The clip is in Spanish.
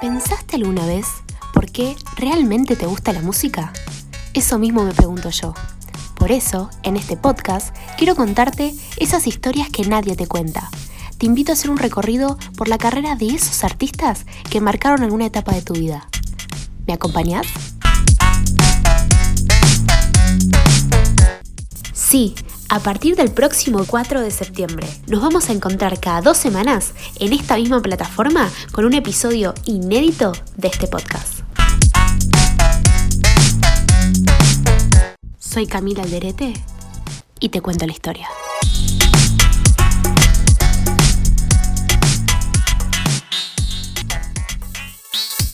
¿Pensaste alguna vez por qué realmente te gusta la música? Eso mismo me pregunto yo. Por eso, en este podcast, quiero contarte esas historias que nadie te cuenta. Te invito a hacer un recorrido por la carrera de esos artistas que marcaron alguna etapa de tu vida. ¿Me acompañas? Sí, a partir del próximo 4 de septiembre nos vamos a encontrar cada dos semanas en esta misma plataforma con un episodio inédito de este podcast. Soy Camila Alderete y te cuento la historia.